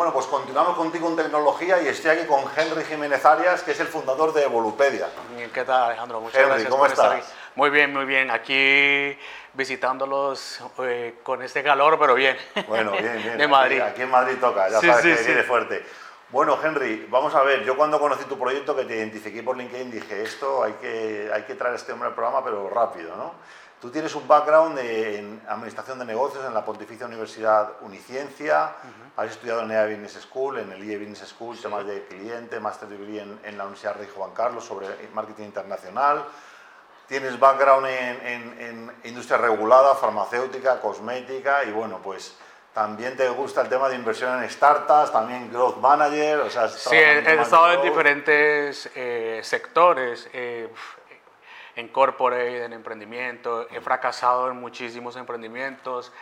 Bueno, pues continuamos contigo en tecnología y estoy aquí con Henry Jiménez Arias, que es el fundador de Evolupedia. ¿Qué tal, Alejandro? Muchas Henry, ¿cómo estás? Muy bien, muy bien. Aquí visitándolos eh, con este calor, pero bien. Bueno, bien, bien. de Madrid. Aquí, en Madrid toca, ya sabes que viene fuerte. Bueno, Henry, vamos a ver, yo cuando conocí tu proyecto, que te identifiqué por LinkedIn, dije, esto hay que, hay que traer este hombre al programa, pero rápido, ¿no? Tú tienes un background en administración de negocios en la Pontificia Universidad Uniciencia, has estudiado en EA Business School, en el IE Business School, temas de cliente, Master Degree en, la Universidad Rey Juan Carlos sobre marketing internacional, tienes background en, industria regulada, farmacéutica, cosmética y bueno, pues también te gusta el tema de inversión en startups, también growth manager, o sea... Sí, he, estado en diferentes eh, sectores. Eh, en en emprendimiento, he fracasado en muchísimos emprendimientos,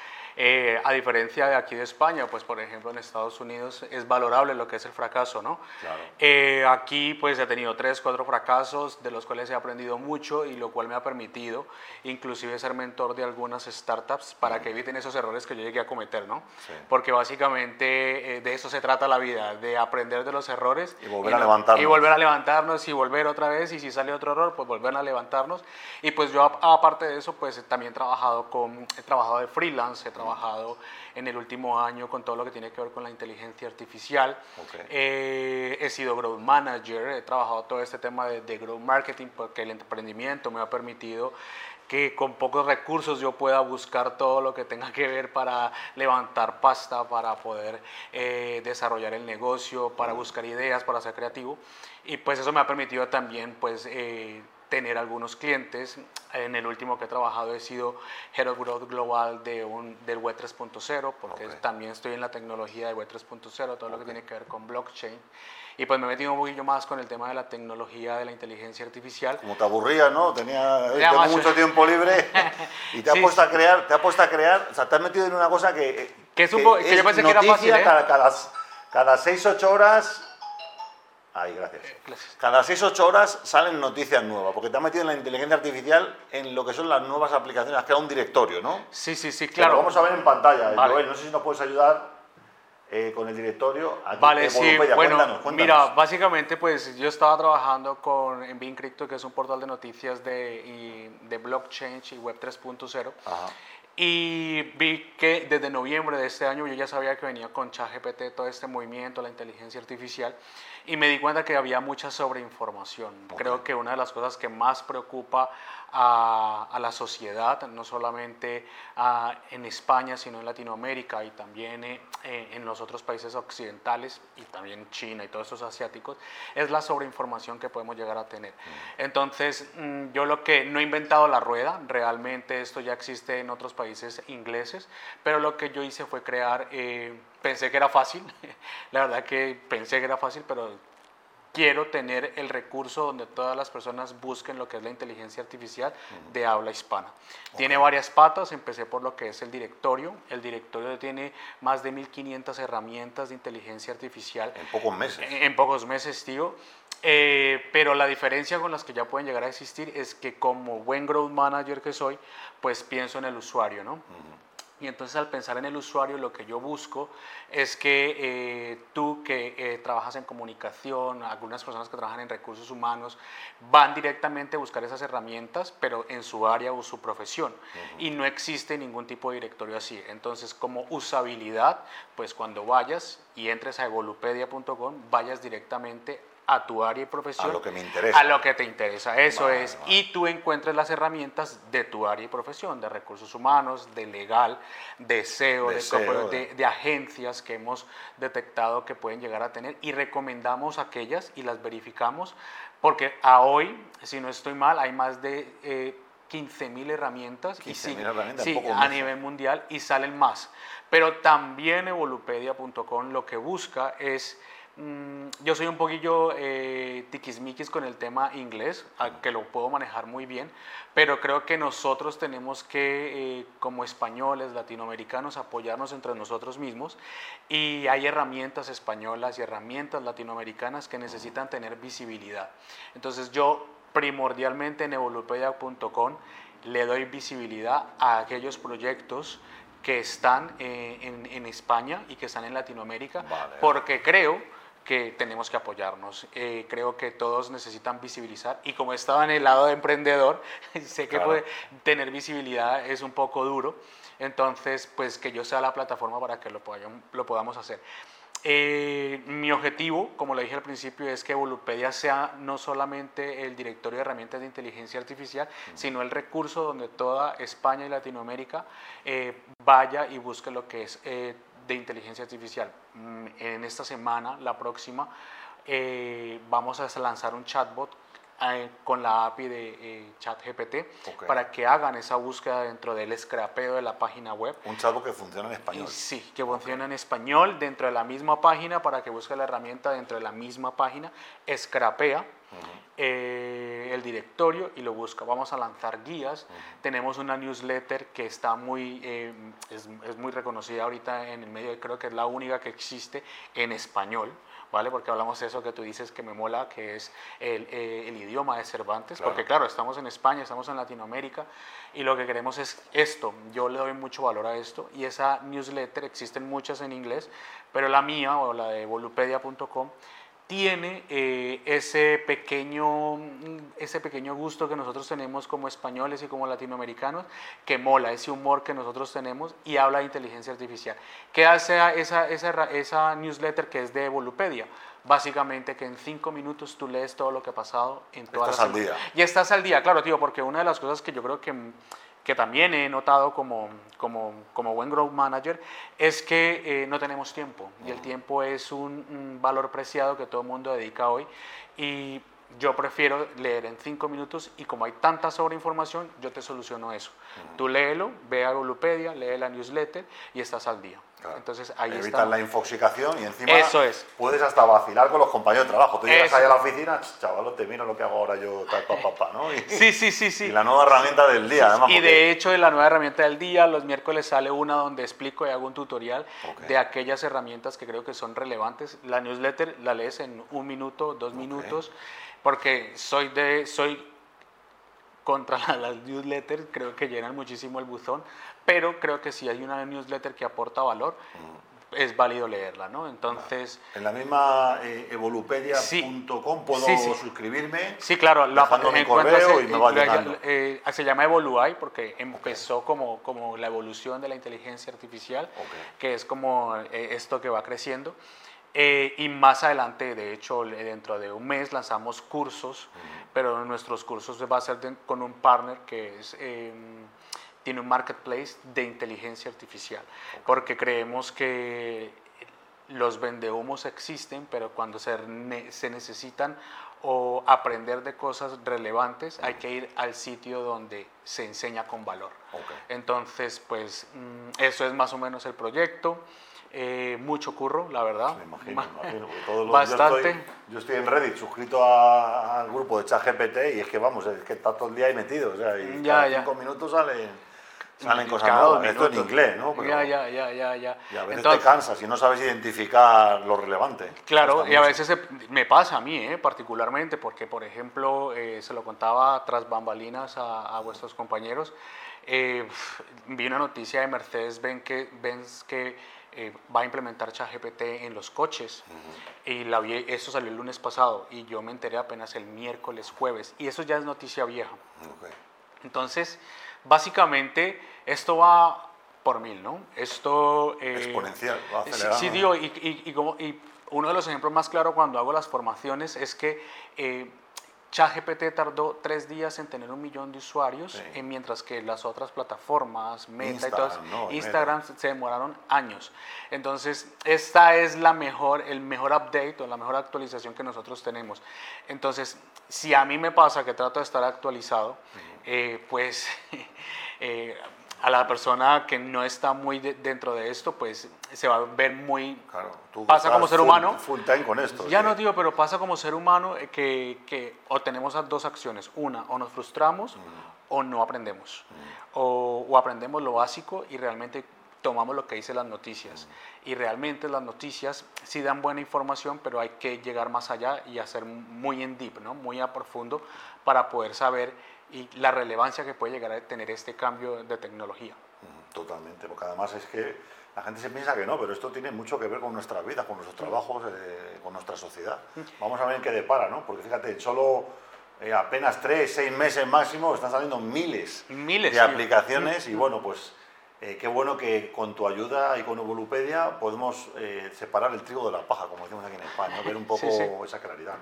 eh, a diferencia de aquí de España, pues por ejemplo en Estados Unidos es valorable lo que es el fracaso, ¿no? Eh, aquí pues he tenido tres, cuatro fracasos de los cuales he aprendido mucho y lo cual me ha permitido inclusive ser mentor de algunas startups para que eviten esos errores que yo llegué a cometer, ¿no? Porque básicamente eh, de eso se trata la vida, de aprender de los errores. Y volver a levantarnos. Y volver a levantarnos y volver otra vez y si sale otro error, pues volver a levantarnos. Y pues yo aparte de eso, pues también he trabajado, con, he trabajado de freelance, he trabajado trabajado en el último año con todo lo que tiene que ver con la inteligencia artificial. Eh, he sido growth manager, he trabajado todo este tema de, de growth marketing porque el emprendimiento me ha permitido que con pocos recursos yo pueda buscar todo lo que tenga que ver para levantar pasta, para poder eh, desarrollar el negocio, para buscar ideas, para ser creativo. Y pues eso me ha permitido también pues eh, tener algunos clientes. En el último que he trabajado he sido Head of Growth Global de un, del Web 3.0, porque también estoy en la tecnología de Web 3.0, todo lo que tiene que ver con blockchain. Y pues me he metido un poquillo más con el tema de la tecnología de la inteligencia artificial. Como te aburría, ¿no? Tenía, tengo mucho tiempo libre y te has puesto a crear, te has puesto a crear, o sea, te has metido en una cosa que... Que, que, que yo pensé que era fácil, ¿eh? cada, cada, cada 6-8 horas Ay, gracias. Cada 6-8 horas salen noticias nuevas, porque te has metido en la inteligencia artificial en lo que son las nuevas aplicaciones. Has creado un directorio, ¿no? Sí, sí, sí, claro. Lo vamos a ver en pantalla. Joel, no sé si nos puedes ayudar eh, con el directorio. vale, sí, bueno, mira, básicamente pues yo estaba trabajando con, en Bean Crypto, que es un portal de noticias de, de blockchain y web 3.0. Y vi que desde noviembre de este año yo ya sabía que venía con ChatGPT todo este movimiento, la inteligencia artificial, y me di cuenta que había mucha sobreinformación. Creo que una de las cosas que más preocupa a, la sociedad, no solamente en España, sino en Latinoamérica y también eh, en los otros países occidentales y también China y todos estos asiáticos, es la sobreinformación que podemos llegar a tener. Mm. Entonces, mm, yo lo que no he inventado la rueda, realmente esto ya existe en otros países ingleses, pero lo que yo hice fue crear... Eh, pensé que era fácil, la verdad que pensé que era fácil, pero quiero tener el recurso donde todas las personas busquen lo que es la inteligencia artificial de habla hispana. Tiene varias patas, empecé por lo que es el directorio. El directorio tiene más de 1500 herramientas de inteligencia artificial. En pocos meses. En, pocos meses, tío. Eh, pero la diferencia con las que ya pueden llegar a existir es que como buen growth manager que soy, pues pienso en el usuario, ¿no? Y entonces al pensar en el usuario, lo que yo busco es que eh, tú que eh, trabajas en comunicación, algunas personas que trabajan en recursos humanos, van directamente a buscar esas herramientas, pero en su área o su profesión. Y no existe ningún tipo de directorio así. Entonces, como usabilidad, pues cuando vayas y entres a evolupedia.com, vayas directamente a tu área y profesión. A lo que me interesa. A lo que te interesa, eso es. Y tú encuentres las herramientas de tu área y profesión, de recursos humanos, de legal, de SEO, de, de, agencias que hemos detectado que pueden llegar a tener y recomendamos aquellas y las verificamos porque a hoy, si no estoy mal, hay más de... Eh, 15.000 herramientas, y herramientas sí, a nivel mundial y salen más. Pero también evolupedia.com lo que busca es Mm, yo soy un poquillo eh, tiquismiquis con el tema inglés, que lo puedo manejar muy bien, pero creo que nosotros tenemos que, eh, como españoles, latinoamericanos, apoyarnos entre nosotros mismos y hay herramientas españolas y herramientas latinoamericanas que necesitan tener visibilidad. Entonces yo primordialmente en evolupedia.com le doy visibilidad a aquellos proyectos que están eh, en, España y que están en Latinoamérica, porque creo que tenemos que apoyarnos. Eh, creo que todos necesitan visibilizar y como estaba en el lado de emprendedor, sé que puede tener visibilidad es un poco duro, entonces pues que yo sea la plataforma para que lo, lo podamos hacer. Eh, mi objetivo, como le dije al principio, es que Volupedia sea no solamente el directorio de herramientas de inteligencia artificial, sino el recurso donde toda España y Latinoamérica eh, vaya y busque lo que es eh, de inteligencia artificial. Mm, en esta semana, la próxima, vamos a lanzar un chatbot eh, con la API de eh, ChatGPT para que hagan esa búsqueda dentro del scrapeo de la página web. Un chatbot que funciona en español. sí, que funciona en español dentro de la misma página para que busque la herramienta dentro de la misma página, scrapea. Eh, el directorio y lo busca. Vamos a lanzar guías. Tenemos una newsletter que está muy, es, muy reconocida ahorita en el medio, creo que es la única que existe en español. ¿vale? Porque hablamos de eso que tú dices que me mola, que es el, eh, el idioma de Cervantes, porque claro, estamos en España, estamos en Latinoamérica y lo que queremos es esto. Yo le doy mucho valor a esto y esa newsletter, existen muchas en inglés, pero la mía o la de volupedia.com tiene eh, ese, pequeño, ese pequeño gusto que nosotros tenemos como españoles y como latinoamericanos, que mola, ese humor que nosotros tenemos y habla de inteligencia artificial. ¿Qué hace esa, esa, esa newsletter que es de Volupedia? Básicamente que en cinco minutos tú lees todo lo que ha pasado en toda estás al día. Y estás al día, claro, tío, porque una de las cosas que yo creo que que también he notado como, como, como buen growth manager, es que eh, no tenemos tiempo. Y el tiempo es un, valor preciado que todo el mundo dedica hoy. Y yo prefiero leer en cinco minutos y como hay tanta sobreinformación, yo te soluciono eso. Tú léelo, ve a Golupedia, lee la newsletter y estás al día. Entonces ahí Evitas la infoxicación y encima puedes hasta vacilar con los compañeros de trabajo. Tú llegas ahí a la oficina, te miro lo que hago ahora yo, tal, pa, ¿no? sí, sí, sí, sí. Y la nueva herramienta del día, además. Y de hecho, en la nueva herramienta del día, los miércoles sale una donde explico y hago un tutorial de aquellas herramientas que creo que son relevantes. La newsletter la lees en un minuto, dos minutos, porque soy de, soy contra las newsletters, creo que llenan muchísimo el buzón, pero creo que si hay una newsletter que aporta valor, es válido leerla, ¿no? Entonces... En la misma eh, evolupedia.com puedo suscribirme. Sí, claro, la mi correo y me va eh, se llama Evoluai porque empezó como, como la evolución de la inteligencia artificial, que es como eh, esto que va creciendo. Eh, y más adelante, de hecho, dentro de un mes lanzamos cursos, pero nuestros cursos va a ser con un partner que es, em, tiene un marketplace de inteligencia artificial, porque creemos que los vendehumos existen, pero cuando se, se necesitan o aprender de cosas relevantes, hay que ir al sitio donde se enseña con valor. Entonces, pues mm, eso es más o menos el proyecto. Eh, mucho curro, la verdad. me imagino, imagino. Bastante. Yo estoy, en Reddit, suscrito al grupo de ChatGPT y es que vamos, es que está todo el día ahí metido. O sea, y ya, cada cinco minutos salen, salen cosas nuevas. Esto en inglés, ¿no? ya, ya, ya, ya, ya. Y a veces te cansas y no sabes identificar lo relevante. Claro, y a veces me pasa a mí, ¿eh? particularmente, porque, por ejemplo, eh, se lo contaba tras bambalinas a, vuestros compañeros. vi una noticia de Mercedes-Benz que, Benz que eh, va a implementar ChatGPT en los coches. Y la eso salió el lunes pasado y yo me enteré apenas el miércoles, jueves. Y eso ya es noticia vieja. Entonces, básicamente, esto va por mil, ¿no? Esto... Eh, Exponencial, va Sí, digo, y, y, como, y, uno de los ejemplos más claros cuando hago las formaciones es que... Eh, ChatGPT tardó tres días en tener un millón de usuarios, mientras que las otras plataformas, Meta y todas, Instagram se demoraron años. Entonces, esta es la mejor, el mejor update o la mejor actualización que nosotros tenemos. Entonces, si a mí me pasa que trato de estar actualizado, eh, pues eh, a la persona que no está muy dentro de esto, pues se va a ver muy... Claro, tú pasa como ser humano. Full time con esto. Ya no digo, pero pasa como ser humano eh, que, que o tenemos dos acciones. Una, o nos frustramos mm. o no aprendemos. Mm. O, o, aprendemos lo básico y realmente tomamos lo que dicen las noticias. Y realmente las noticias sí dan buena información, pero hay que llegar más allá y hacer muy en deep, ¿no? muy a profundo, para poder saber y la relevancia que puede llegar a tener este cambio de tecnología. Totalmente, porque además es que la gente se piensa que no, pero esto tiene mucho que ver con nuestras vidas, con nuestros trabajos, eh, con nuestra sociedad. Vamos a ver en qué depara, ¿no? Porque fíjate, solo eh, apenas tres, seis meses máximo están saliendo miles, miles de aplicaciones y bueno, pues eh, qué bueno que con tu ayuda y con Evolupedia podemos separar el trigo de la paja, como decimos aquí en España, ver un poco esa claridad.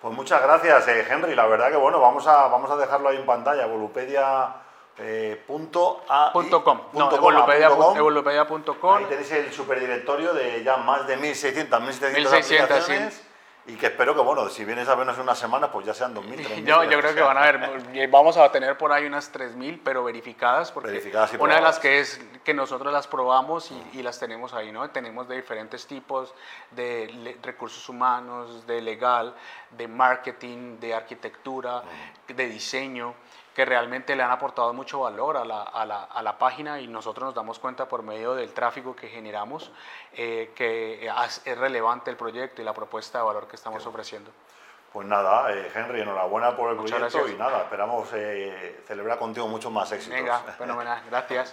Pues muchas gracias, Henry. La verdad que bueno, vamos a, vamos a dejarlo ahí en pantalla, Evolupedia eh, punto a .com. No, evolupedia.com. Ahí tenéis el superdirectorio de ya más de 1.600, 1.700 aplicaciones. Y que espero que, bueno, si vienes a vernos una semana, pues ya sean 2.000, 3.000. Yo, yo creo que van a ver, vamos a tener por ahí unas 3.000, pero verificadas, porque verificadas una de las que es que nosotros las probamos y, y, las tenemos ahí, ¿no? Tenemos de diferentes tipos de recursos humanos, de legal, de marketing, de arquitectura, de diseño que realmente le han aportado mucho valor a la, a, la, a la, página y nosotros nos damos cuenta por medio del tráfico que generamos eh, que es relevante el proyecto y la propuesta de valor que estamos ofreciendo. Pues nada, eh, Henry, enhorabuena por el proyecto y nada, esperamos eh, celebrar contigo muchos más éxitos. Venga, fenomenal, gracias.